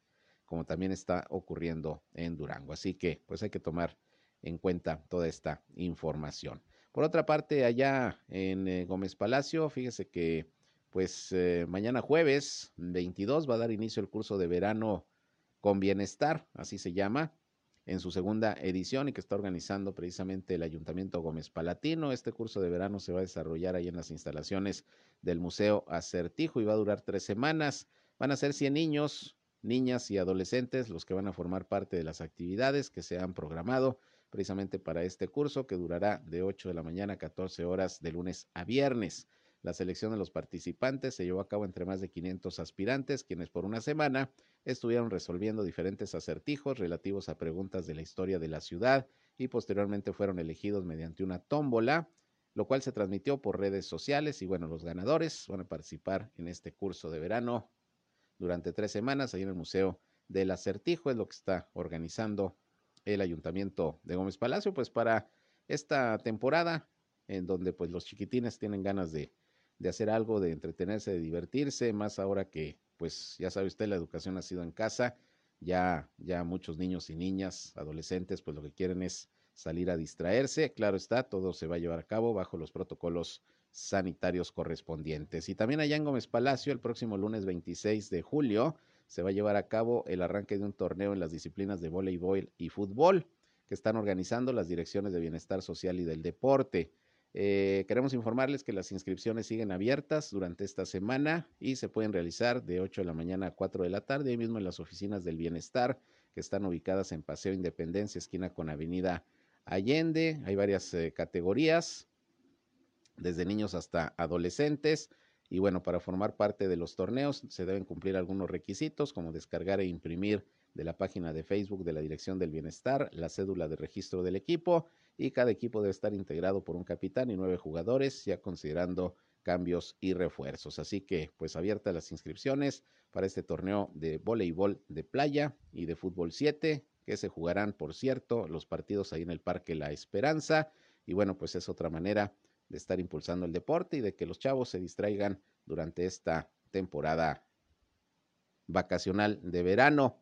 como también está ocurriendo en Durango. Así que pues hay que tomar en cuenta toda esta información. Por otra parte, allá en eh, Gómez Palacio, fíjese que pues eh, mañana jueves 22 va a dar inicio el curso de verano con bienestar, así se llama, en su segunda edición y que está organizando precisamente el Ayuntamiento Gómez Palatino. Este curso de verano se va a desarrollar ahí en las instalaciones del Museo Acertijo y va a durar tres semanas. Van a ser 100 niños, niñas y adolescentes los que van a formar parte de las actividades que se han programado precisamente para este curso que durará de 8 de la mañana a 14 horas de lunes a viernes. La selección de los participantes se llevó a cabo entre más de 500 aspirantes, quienes por una semana estuvieron resolviendo diferentes acertijos relativos a preguntas de la historia de la ciudad y posteriormente fueron elegidos mediante una tómbola, lo cual se transmitió por redes sociales y bueno, los ganadores van a participar en este curso de verano durante tres semanas ahí en el Museo del Acertijo, es lo que está organizando el Ayuntamiento de Gómez Palacio, pues para esta temporada en donde pues los chiquitines tienen ganas de, de hacer algo, de entretenerse, de divertirse, más ahora que pues ya sabe usted la educación ha sido en casa, ya, ya muchos niños y niñas, adolescentes, pues lo que quieren es salir a distraerse, claro está, todo se va a llevar a cabo bajo los protocolos sanitarios correspondientes. Y también allá en Gómez Palacio, el próximo lunes 26 de julio, se va a llevar a cabo el arranque de un torneo en las disciplinas de voleibol y fútbol que están organizando las direcciones de bienestar social y del deporte. Eh, queremos informarles que las inscripciones siguen abiertas durante esta semana y se pueden realizar de 8 de la mañana a 4 de la tarde, ahí mismo en las oficinas del bienestar que están ubicadas en Paseo Independencia, esquina con Avenida Allende. Hay varias eh, categorías, desde niños hasta adolescentes. Y bueno, para formar parte de los torneos se deben cumplir algunos requisitos como descargar e imprimir de la página de Facebook de la Dirección del Bienestar, la cédula de registro del equipo y cada equipo debe estar integrado por un capitán y nueve jugadores, ya considerando cambios y refuerzos. Así que, pues abiertas las inscripciones para este torneo de voleibol de playa y de fútbol 7, que se jugarán, por cierto, los partidos ahí en el Parque La Esperanza. Y bueno, pues es otra manera de estar impulsando el deporte y de que los chavos se distraigan durante esta temporada vacacional de verano.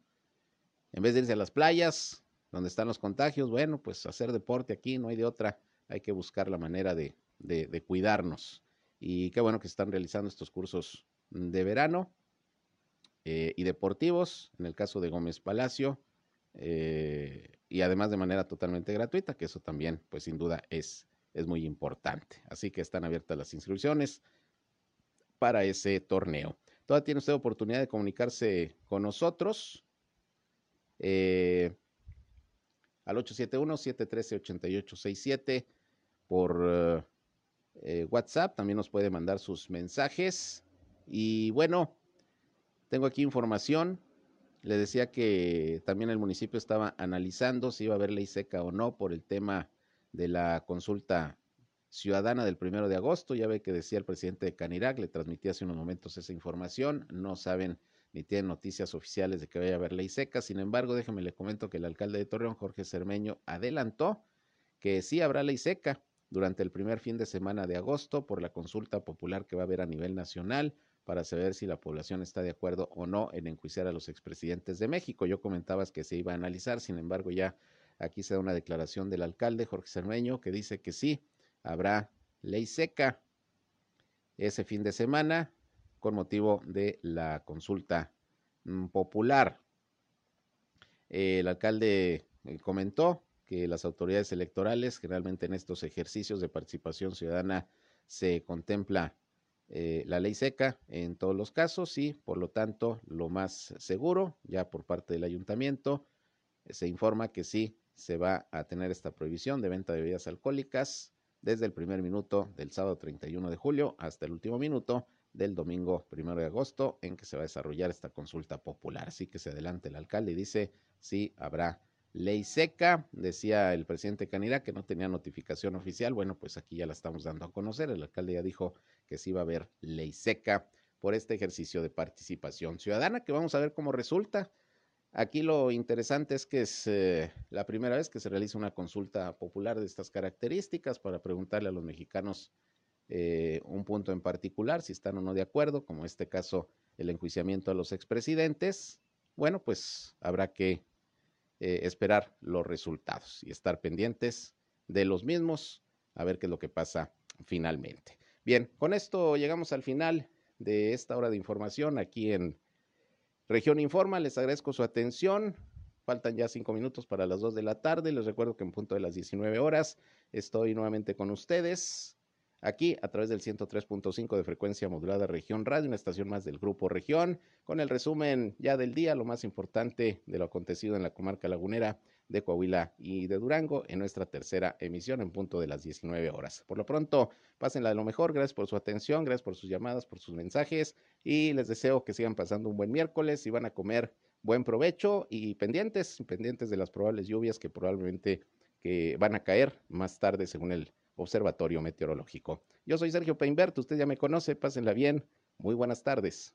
En vez de irse a las playas, donde están los contagios, bueno, pues hacer deporte aquí no hay de otra. Hay que buscar la manera de, de, cuidarnos. Y qué bueno que están realizando estos cursos de verano eh, y deportivos, en el caso de Gómez Palacio, eh, y además de manera totalmente gratuita, que eso también, pues sin duda, es, es muy importante. Así que están abiertas las inscripciones para ese torneo. Todavía tiene usted oportunidad de comunicarse con nosotros eh, al 871-713-8867 por eh, WhatsApp. También nos puede mandar sus mensajes. Y bueno, tengo aquí información. Le decía que también el municipio estaba analizando si iba a haber ley seca o no por el tema de la consulta ciudadana del primero de agosto. Ya ve que decía el presidente de Canirac, le transmití hace unos momentos esa información. No saben ni tienen noticias oficiales de que vaya a haber ley seca. Sin embargo, déjeme le comento que el alcalde de Torreón, Jorge Cermeño, adelantó que sí habrá ley seca durante el primer fin de semana de agosto por la consulta popular que va a haber a nivel nacional para saber si la población está de acuerdo o no en enjuiciar a los expresidentes de México. Yo comentabas que se iba a analizar, sin embargo, ya aquí se da una declaración del alcalde Jorge Cermeño que dice que sí, habrá ley seca ese fin de semana con motivo de la consulta mm, popular. El alcalde eh, comentó que las autoridades electorales, generalmente en estos ejercicios de participación ciudadana, se contempla eh, la ley seca en todos los casos y, por lo tanto, lo más seguro, ya por parte del ayuntamiento, se informa que sí se va a tener esta prohibición de venta de bebidas alcohólicas desde el primer minuto del sábado 31 de julio hasta el último minuto del domingo primero de agosto en que se va a desarrollar esta consulta popular. Así que se adelanta el alcalde y dice sí habrá ley seca. Decía el presidente Canira que no tenía notificación oficial. Bueno, pues aquí ya la estamos dando a conocer. El alcalde ya dijo que sí va a haber ley seca por este ejercicio de participación ciudadana que vamos a ver cómo resulta. Aquí lo interesante es que es la primera vez que se realiza una consulta popular de estas características para preguntarle a los mexicanos eh, un punto en particular, si están o no de acuerdo, como en este caso el enjuiciamiento a los expresidentes. Bueno, pues habrá que eh, esperar los resultados y estar pendientes de los mismos, a ver qué es lo que pasa finalmente. Bien, con esto llegamos al final de esta hora de información aquí en Región Informa, les agradezco su atención. Faltan ya cinco minutos para las dos de la tarde. Les recuerdo que en punto de las 19 horas estoy nuevamente con ustedes aquí a través del 103.5 de frecuencia modulada Región Radio, una estación más del Grupo Región, con el resumen ya del día, lo más importante de lo acontecido en la comarca lagunera de Coahuila y de Durango en nuestra tercera emisión en punto de las 19 horas. Por lo pronto, pásenla de lo mejor, gracias por su atención, gracias por sus llamadas, por sus mensajes y les deseo que sigan pasando un buen miércoles y van a comer buen provecho y pendientes, pendientes de las probables lluvias que probablemente que van a caer más tarde según el Observatorio Meteorológico. Yo soy Sergio Peinbert, usted ya me conoce, pásenla bien. Muy buenas tardes.